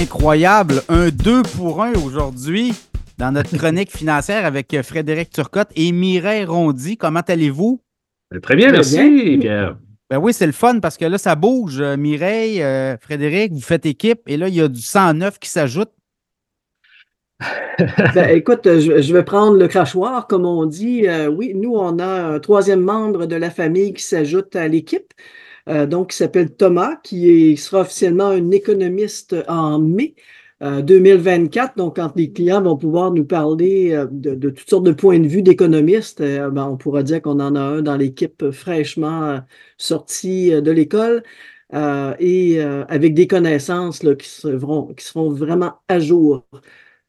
Incroyable. Un 2 pour 1 aujourd'hui dans notre chronique financière avec Frédéric Turcotte et Mireille Rondy. Comment allez-vous? Très bien, merci, Pierre. Ben oui, c'est le fun parce que là, ça bouge. Mireille, euh, Frédéric, vous faites équipe et là, il y a du 109 qui s'ajoute. ben, écoute, je, vais prendre le crachoir, comme on dit. Euh, oui, nous, on a un troisième membre de la famille qui s'ajoute à l'équipe. Euh, donc, qui s'appelle Thomas, qui sera officiellement un économiste en mai. 2024, donc quand les clients vont pouvoir nous parler de, toutes sortes de points de vue d'économistes, ben, on pourra dire qu'on en a un dans l'équipe fraîchement sorti de l'école et avec des connaissances qui seront vraiment à jour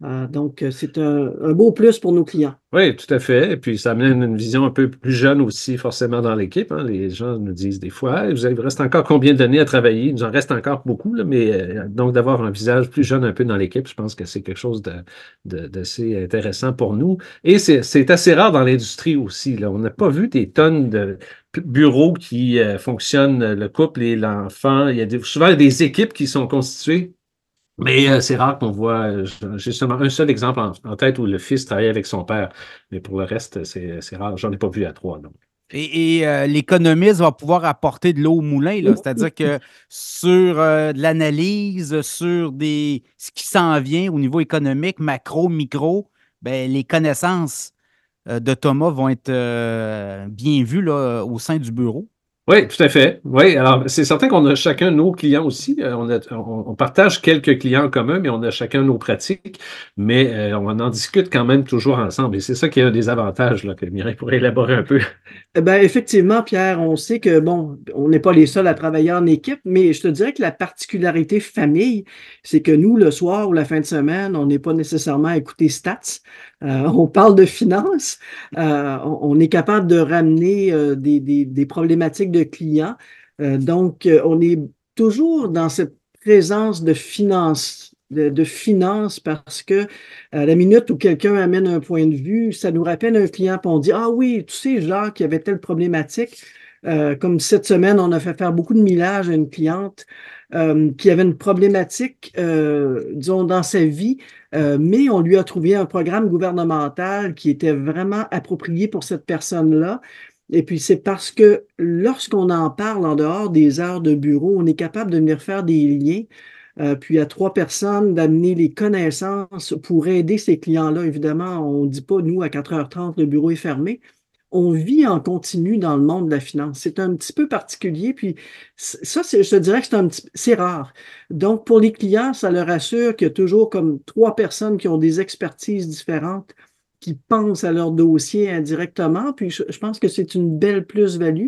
euh, donc, euh, c'est un, beau plus pour nos clients. Oui, tout à fait. Et puis, ça amène une vision un peu plus jeune aussi, forcément, dans l'équipe. Hein. Les gens nous disent des fois, vous il reste encore combien d'années à travailler? Il nous en reste encore beaucoup, mais euh, donc d'avoir un visage plus jeune un peu dans l'équipe, je pense que c'est quelque chose d'assez intéressant pour nous. Et c'est assez rare dans l'industrie aussi. Là. On n'a pas vu des tonnes de bureaux qui fonctionnent, le couple et l'enfant. Il y a souvent des équipes qui sont constituées mais euh, c'est rare qu'on voit, euh, j'ai seulement un seul exemple en, tête où le fils travaille avec son père, mais pour le reste, c'est rare. J'en ai pas vu à trois. Donc. Et, euh, l'économiste va pouvoir apporter de l'eau au moulin, c'est-à-dire que sur de l'analyse, sur des, ce qui s'en vient au niveau économique, macro, micro, ben, les connaissances de Thomas vont être bien vues là, au sein du bureau. Oui, tout à fait. Oui, alors c'est certain qu'on a chacun nos clients aussi. Euh, on, partage quelques clients en commun, mais on a chacun nos pratiques, mais euh, on en discute quand même toujours ensemble. Et c'est ça qui est un des avantages là, que Mireille pourrait élaborer un peu. Ben, effectivement, Pierre, on sait que, bon, on n'est pas les seuls à travailler en équipe, mais je te dirais que la particularité famille, c'est que nous, le soir ou la fin de semaine, on n'est pas nécessairement à écouter stats. Euh, on parle de finances, on, est capable de ramener des, problématiques de clients. donc, on est toujours dans cette présence de finances, de, parce que à la minute où quelqu'un amène un point de vue, ça nous rappelle un client, puis on dit Ah oui, tu sais, Jacques, il avait telle problématique. comme cette semaine, on a fait faire beaucoup de millage à une cliente qui avait une problématique, disons, dans sa vie euh, mais on lui a trouvé un programme gouvernemental qui était vraiment approprié pour cette personne-là. Et puis, c'est parce que lorsqu'on en parle en dehors des heures de bureau, on est capable de venir faire des liens. Euh, puis à trois personnes d'amener les connaissances pour aider ces clients-là. Évidemment, on ne dit pas, nous, à 4h30, le bureau est fermé on vit en continu dans le monde de la finance. C'est un petit peu particulier, puis ça, je te dirais que c'est un petit, c'est rare. Donc, pour les clients, ça leur assure qu'il y a toujours comme trois personnes qui ont des expertises différentes, qui pensent à leur dossier indirectement, puis je pense que c'est une belle plus-value.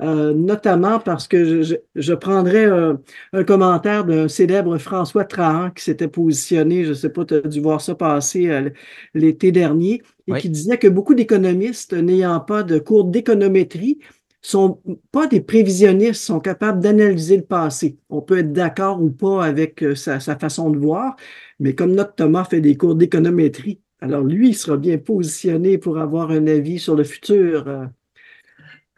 Euh, notamment parce que je, je, prendrais un, commentaire d'un célèbre François Trahan qui s'était positionné, je ne sais pas, tu as dû voir ça passer euh, l'été dernier, et qui disait que beaucoup d'économistes n'ayant pas de cours d'économétrie sont pas des prévisionnistes, sont capables d'analyser le passé. On peut être d'accord ou pas avec euh, sa, sa façon de voir, mais comme notre Thomas fait des cours d'économétrie, alors lui, il sera bien positionné pour avoir un avis sur le futur.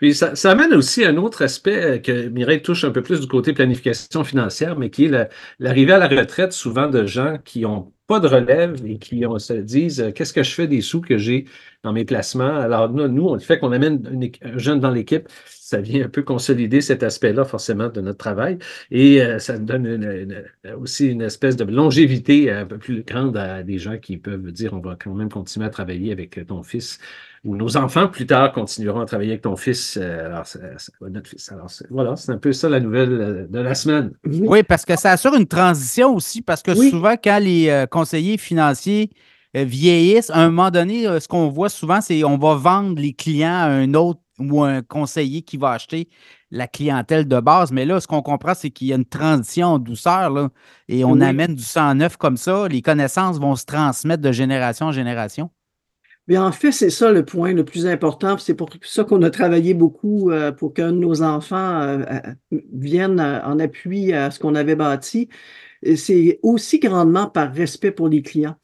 Puis ça, amène aussi un autre aspect euh, que Mireille touche un peu plus du côté planification financière, mais qui est l'arrivée à la retraite souvent de gens qui n'ont pas de relève et qui se disent euh, qu'est-ce que je fais des sous que j'ai dans mes placements. Alors nous, on le fait qu'on amène un jeune dans l'équipe, ça vient un peu consolider cet aspect-là forcément de notre travail et euh, ça donne aussi une espèce de longévité un peu plus grande à des gens qui peuvent dire on va quand même continuer à travailler avec ton fils ou nos enfants plus tard continueront à travailler avec ton fils, euh, alors notre fils. Alors voilà, c'est un peu ça la nouvelle euh, de la semaine. Oui, parce que ça assure une transition aussi, parce que souvent, quand les euh, conseillers financiers vieillissent, à un moment donné, ce qu'on voit souvent, c'est on va vendre les clients à un autre ou un conseiller qui va acheter la clientèle de base. Mais là, ce qu'on comprend, c'est qu'il y a une transition en douceur là, et on amène du sang neuf comme ça. Les connaissances vont se transmettre de génération en génération. Mais en fait, c'est ça le point le plus important. C'est pour ça qu'on a travaillé beaucoup euh, pour que nos enfants euh, euh, viennent en appui à ce qu'on avait bâti. C'est aussi grandement par respect pour les clients.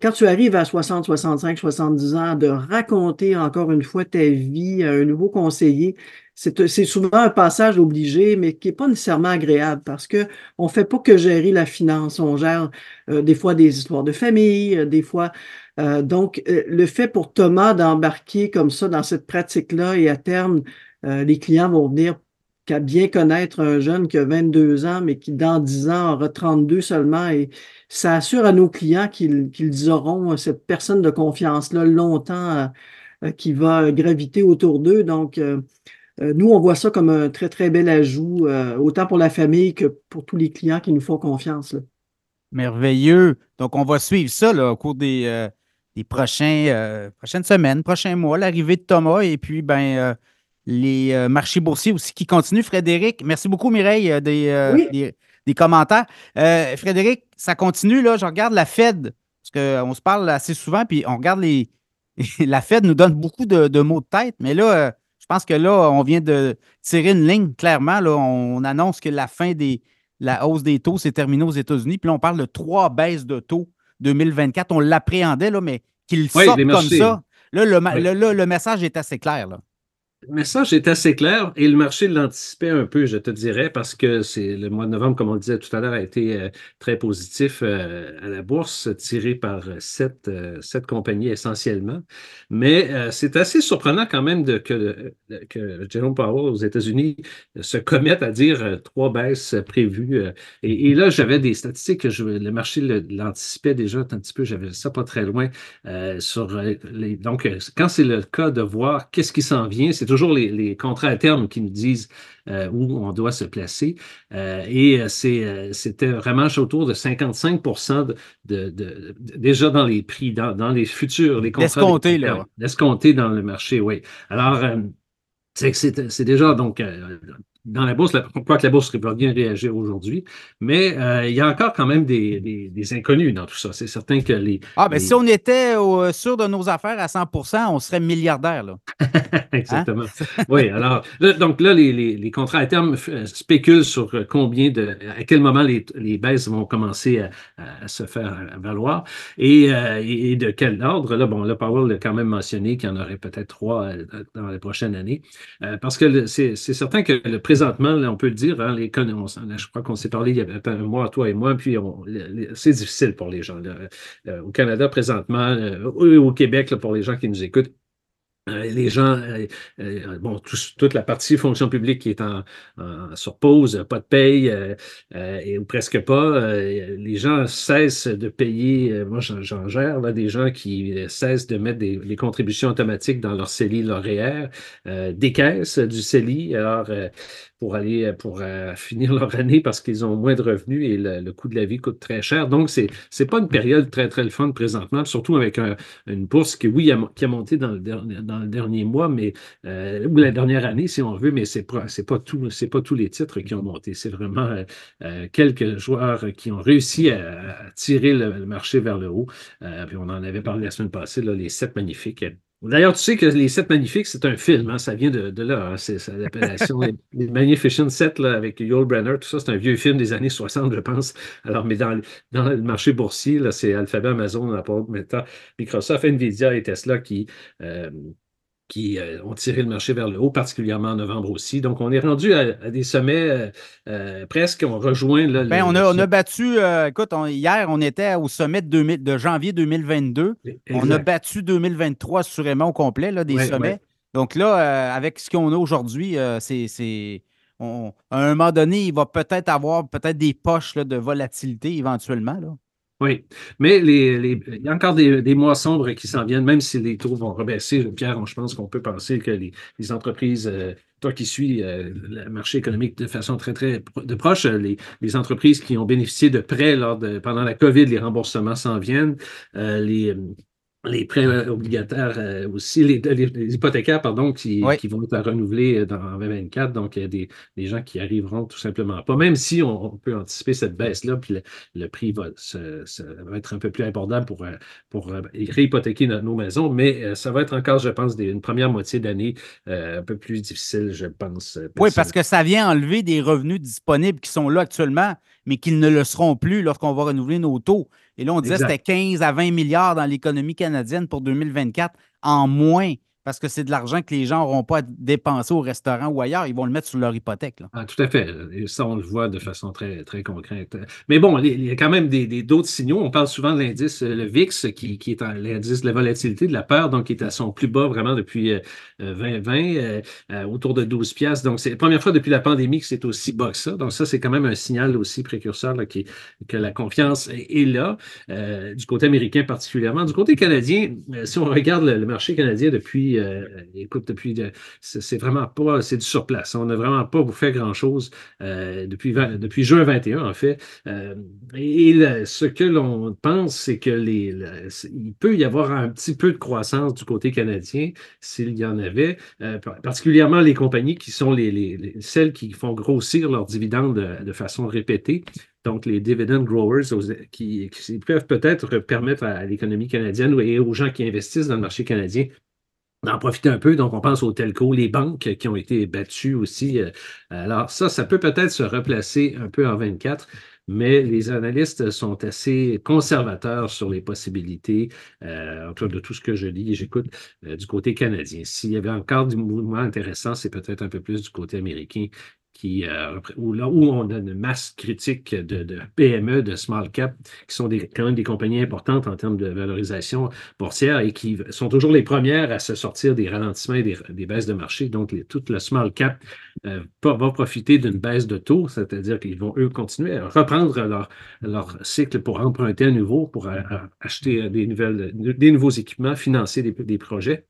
Quand tu arrives à 60, 65, 70 ans, de raconter encore une fois ta vie à un nouveau conseiller, c'est souvent un passage obligé, mais qui n'est pas nécessairement agréable parce qu'on ne fait pas que gérer la finance. On gère euh, des fois des histoires de famille, euh, des fois. Euh, donc, le fait pour Thomas d'embarquer comme ça dans cette pratique-là et à terme, les clients vont venir qu'à bien connaître un jeune qui a 22 ans, mais qui dans 10 ans aura 32 seulement. Et ça assure à nos clients qu'ils auront cette personne de confiance-là longtemps qui va graviter autour d'eux. Donc, euh, nous, on voit ça comme un très, très bel ajout, euh, autant pour la famille que pour tous les clients qui nous font confiance. Merveilleux. Donc, on va suivre ça au cours des, euh, prochains, prochaines semaines, prochains mois, l'arrivée de Thomas et puis ben, les marchés boursiers aussi qui continuent. Frédéric, merci beaucoup, Mireille, des, des, commentaires. Frédéric, ça continue, là. Je regarde la Fed, parce qu'on se parle assez souvent, puis on regarde les. la Fed nous donne beaucoup de, de mots de tête, mais là, je pense que là, on vient de tirer une ligne clairement. Là, on annonce que la fin des la hausse des taux s'est terminée aux États-Unis. Puis là, on parle de trois baisses de taux 2024. On l'appréhendait, là, mais qu'il sorte comme ça. Là, le, le, message est assez clair. Là. Le message est assez clair et le marché l'anticipait un peu, je te dirais, parce que c'est le mois de novembre, comme on le disait tout à l'heure, a été euh, très positif euh, à la bourse, tiré par sept, euh, sept compagnies essentiellement. Mais c'est assez surprenant quand même que, que Jerome Powell aux États-Unis se commette à dire trois baisses prévues. Et, là, j'avais des statistiques que le marché l'anticipait déjà un petit peu, j'avais ça pas très loin. sur les, donc, quand c'est le cas de voir qu'est-ce qui s'en vient, c'est toujours les, contrats à terme qui nous disent euh, où on doit se placer. Euh, et euh, c'était vraiment autour de 55 de, déjà dans les prix, dans, les futurs, les contrats. Escompté, là. dans le marché, oui. Alors, c'est déjà donc dans la bourse, pourquoi que la bourse va bien réagir aujourd'hui, mais euh, il y a encore quand même des, des, inconnus dans tout ça. C'est certain que les. Ah, mais si on était sûr de nos affaires à 100% on serait milliardaire, là. Exactement. Hein? oui, alors, donc là, les, les, contrats à terme euh, spéculent sur euh, combien de. à quel moment les, les baisses vont commencer à, se faire valoir et, et, de quel ordre? Là, bon, là, Powell a quand même mentionné qu'il y en aurait peut-être trois dans les prochaines années, parce que c'est certain que le présentement, on peut le dire, hein, les, je crois qu'on s'est parlé il y avait un mois, toi et moi, puis c'est difficile pour les gens. Euh, au Canada, présentement, euh, au Québec, pour les gens qui nous écoutent, les gens, bon, toute la partie fonction publique qui est en, sur pause, pas de paye, et, ou presque pas, les gens cessent de payer, moi j'en gère, là, des gens qui cessent de mettre des, les contributions automatiques dans leur CELI, leur REER, des caisses du CELI. Alors, pour aller euh, pour euh, finir leur année parce qu'ils ont moins de revenus et le, coût de la vie coûte très cher. Donc, c'est n'est pas une période très, très le fun présentement, surtout avec une bourse qui, oui, a, qui a monté dans le, dans le dernier mois, mais euh, ou la dernière année, si on veut, mais c'est pas, pas, tout, pas tous les titres qui ont monté. C'est vraiment quelques joueurs qui ont réussi à, tirer le, marché vers le haut. puis on en avait parlé la semaine passée, là, les sept magnifiques. D'ailleurs, tu sais que Les Sept Magnifiques, c'est un film, hein, ça vient de, là. Hein, c'est l'appellation Les Magnificent Sept là, avec Yul Brenner, tout ça, c'est un vieux film des années 60, je pense. Alors, mais dans, dans le marché boursier, c'est Alphabet, Amazon, Apple, Meta, Microsoft, Nvidia et Tesla qui, euh, qui euh, ont tiré le marché vers le haut, particulièrement en novembre aussi. Donc, on est rendu à, des sommets euh, euh, presque, on rejoint. Là, ben, on, a, battu, écoute, hier, on était au sommet de, janvier 2022. On a battu 2023 assurément au complet, là, des sommets. Donc là, avec ce qu'on a aujourd'hui, c'est. à un moment donné, il va peut-être avoir peut-être des poches de volatilité éventuellement. Là. Oui, mais il y a encore des, mois sombres qui s'en viennent, même si les taux vont rebaisser. Pierre, je pense qu'on peut penser que les, entreprises, euh, toi qui suis euh, le marché économique de façon très, très de proche, les, les entreprises qui ont bénéficié de prêts lors de, pendant la COVID, les remboursements s'en viennent. Euh, les, les prêts euh, obligataires euh, aussi, les, hypothécaires, pardon, qui, qui, vont être renouvelés euh, dans 2024. Donc, il y a des, des, gens qui arriveront tout simplement pas. Même si on, peut anticiper cette baisse-là, puis le, prix va, va, être un peu plus abordable pour, pour réhypothéquer nos, maisons, mais ça va être encore, je pense, une première moitié d'année un peu plus difficile, je pense. Oui, parce que ça vient enlever des revenus disponibles qui sont là actuellement, mais qui ne le seront plus lorsqu'on va renouveler nos taux. Et là, on disait que c'était 15 à 20 milliards dans l'économie canadienne pour 2024 en moins parce que c'est de l'argent que les gens n'auront pas à dépenser au restaurant ou ailleurs. Ils vont le mettre sur leur hypothèque. Ah, tout à fait. Et ça, on le voit de façon très, très concrète. Mais bon, il y a quand même des, d'autres signaux. On parle souvent de l'indice, euh, le VIX, qui, qui est l'indice de la volatilité de la peur, donc qui est à son plus bas vraiment depuis 2020, euh, euh, autour de 12 piastres. Donc, c'est la première fois depuis la pandémie que c'est aussi bas que ça. Donc, ça, c'est quand même un signal aussi précurseur qui, que la confiance est, là, du côté américain particulièrement. Du côté canadien, si on regarde le marché canadien depuis euh, écoute, depuis, c'est vraiment pas, c'est du surplace. On n'a vraiment pas fait grand-chose euh, depuis, depuis juin 21, en fait. Euh, et ce que l'on pense, c'est que les, il peut y avoir un petit peu de croissance du côté canadien, s'il y en avait, particulièrement les compagnies qui sont les, celles qui font grossir leurs dividendes de, façon répétée. Donc, les dividend growers qui, qui peuvent peut-être permettre à l'économie canadienne et aux gens qui investissent dans le marché canadien d'en profiter un peu. Donc, on pense aux telcos, les banques qui ont été battues aussi. Euh, alors, ça, ça peut peut-être se replacer un peu en 24, mais les analystes sont assez conservateurs sur les possibilités, euh, en tout cas de tout ce que je lis et j'écoute euh, du côté canadien. S'il y avait encore du mouvement intéressant, c'est peut-être un peu plus du côté américain euh, où, on a une masse critique de, PME, de small cap, qui sont quand même des compagnies importantes en termes de valorisation boursière et qui sont toujours les premières à se sortir des ralentissements et des, baisses de marché. Donc, tout le small cap euh, va profiter d'une baisse de taux, c'est-à-dire qu'ils vont, eux, continuer à reprendre leur, cycle pour emprunter à nouveau, pour acheter des, nouveaux équipements, financer des projets.